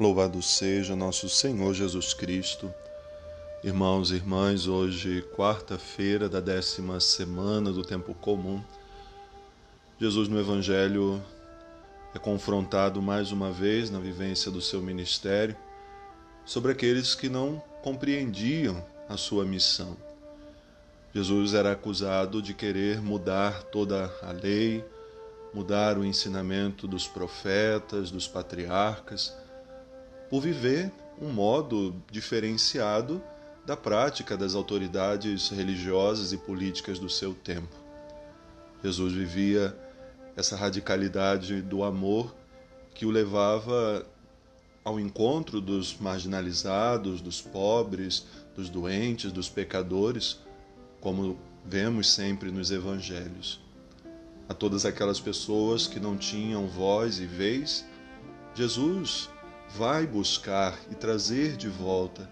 Louvado seja nosso Senhor Jesus Cristo. Irmãos e irmãs, hoje, quarta-feira da décima semana do tempo comum, Jesus no Evangelho é confrontado mais uma vez na vivência do seu ministério sobre aqueles que não compreendiam a sua missão. Jesus era acusado de querer mudar toda a lei, mudar o ensinamento dos profetas, dos patriarcas, por viver um modo diferenciado da prática das autoridades religiosas e políticas do seu tempo. Jesus vivia essa radicalidade do amor que o levava ao encontro dos marginalizados, dos pobres, dos doentes, dos pecadores, como vemos sempre nos evangelhos. A todas aquelas pessoas que não tinham voz e vez, Jesus vai buscar e trazer de volta,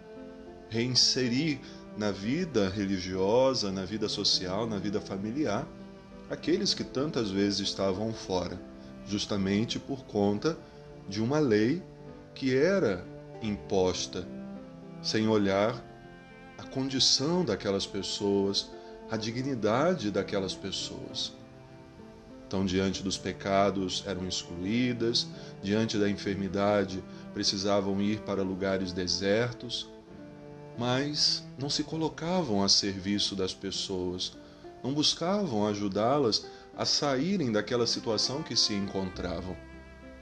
reinserir na vida religiosa, na vida social, na vida familiar, aqueles que tantas vezes estavam fora, justamente por conta de uma lei que era imposta, sem olhar a condição daquelas pessoas, a dignidade daquelas pessoas. Então, diante dos pecados, eram excluídas, diante da enfermidade, precisavam ir para lugares desertos, mas não se colocavam a serviço das pessoas, não buscavam ajudá-las a saírem daquela situação que se encontravam.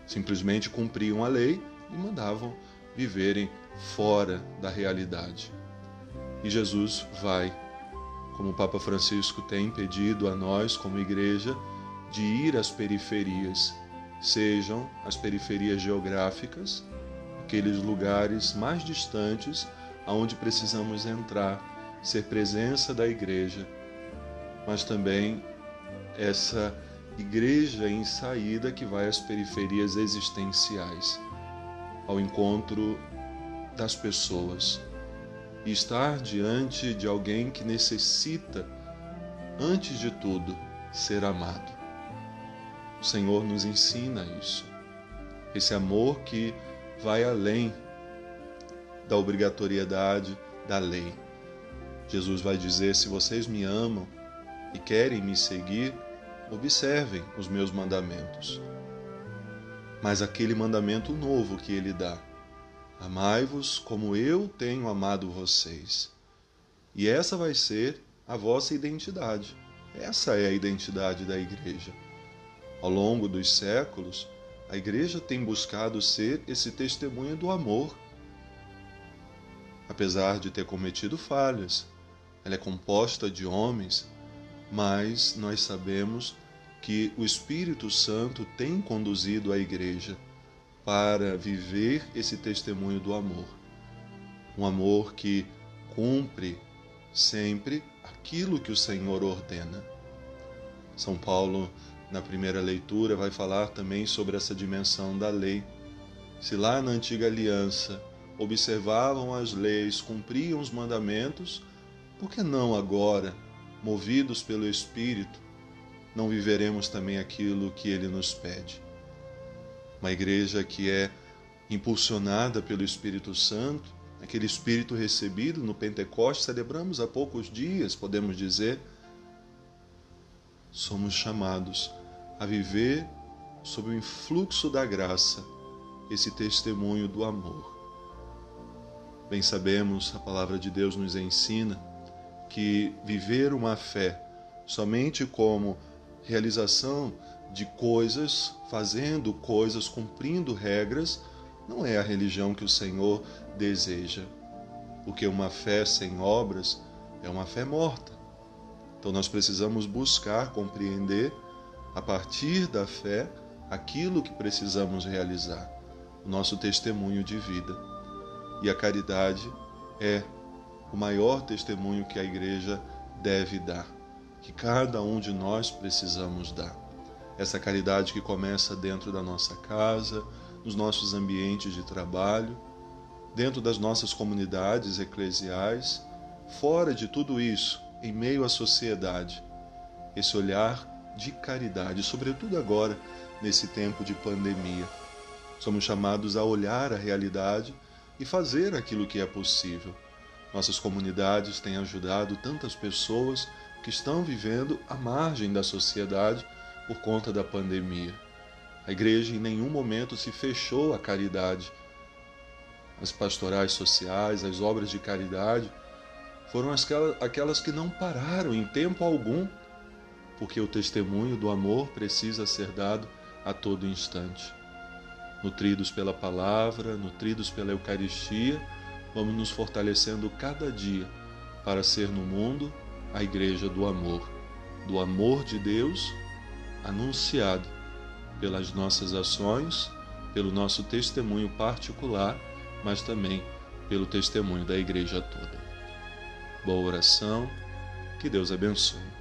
Simplesmente cumpriam a lei e mandavam viverem fora da realidade. E Jesus vai, como o Papa Francisco tem pedido a nós, como igreja, de ir às periferias, sejam as periferias geográficas, aqueles lugares mais distantes aonde precisamos entrar, ser presença da igreja, mas também essa igreja em saída que vai às periferias existenciais, ao encontro das pessoas e estar diante de alguém que necessita, antes de tudo, ser amado. O Senhor nos ensina isso. Esse amor que vai além da obrigatoriedade da lei. Jesus vai dizer: se vocês me amam e querem me seguir, observem os meus mandamentos. Mas aquele mandamento novo que ele dá: amai-vos como eu tenho amado vocês. E essa vai ser a vossa identidade. Essa é a identidade da igreja. Ao longo dos séculos, a igreja tem buscado ser esse testemunho do amor. Apesar de ter cometido falhas, ela é composta de homens, mas nós sabemos que o Espírito Santo tem conduzido a igreja para viver esse testemunho do amor. Um amor que cumpre sempre aquilo que o Senhor ordena. São Paulo na primeira leitura, vai falar também sobre essa dimensão da lei. Se lá na antiga aliança observavam as leis, cumpriam os mandamentos, por que não agora, movidos pelo Espírito, não viveremos também aquilo que ele nos pede? Uma igreja que é impulsionada pelo Espírito Santo, aquele Espírito recebido no Pentecostes, celebramos há poucos dias, podemos dizer, somos chamados a viver sob o influxo da graça esse testemunho do amor. Bem sabemos, a palavra de Deus nos ensina que viver uma fé somente como realização de coisas, fazendo coisas, cumprindo regras, não é a religião que o Senhor deseja. Porque uma fé sem obras é uma fé morta. Então nós precisamos buscar compreender, a partir da fé, aquilo que precisamos realizar, o nosso testemunho de vida. E a caridade é o maior testemunho que a igreja deve dar, que cada um de nós precisamos dar. Essa caridade que começa dentro da nossa casa, nos nossos ambientes de trabalho, dentro das nossas comunidades eclesiais, fora de tudo isso, em meio à sociedade, esse olhar de caridade, sobretudo agora, nesse tempo de pandemia. Somos chamados a olhar a realidade e fazer aquilo que é possível. Nossas comunidades têm ajudado tantas pessoas que estão vivendo à margem da sociedade por conta da pandemia. A igreja em nenhum momento se fechou à caridade. As pastorais sociais, as obras de caridade foram aquelas que não pararam em tempo algum, porque o testemunho do amor precisa ser dado a todo instante. Nutridos pela palavra, nutridos pela Eucaristia, vamos nos fortalecendo cada dia para ser no mundo a igreja do amor, do amor de Deus anunciado pelas nossas ações, pelo nosso testemunho particular, mas também pelo testemunho da igreja toda. Boa oração, que Deus abençoe.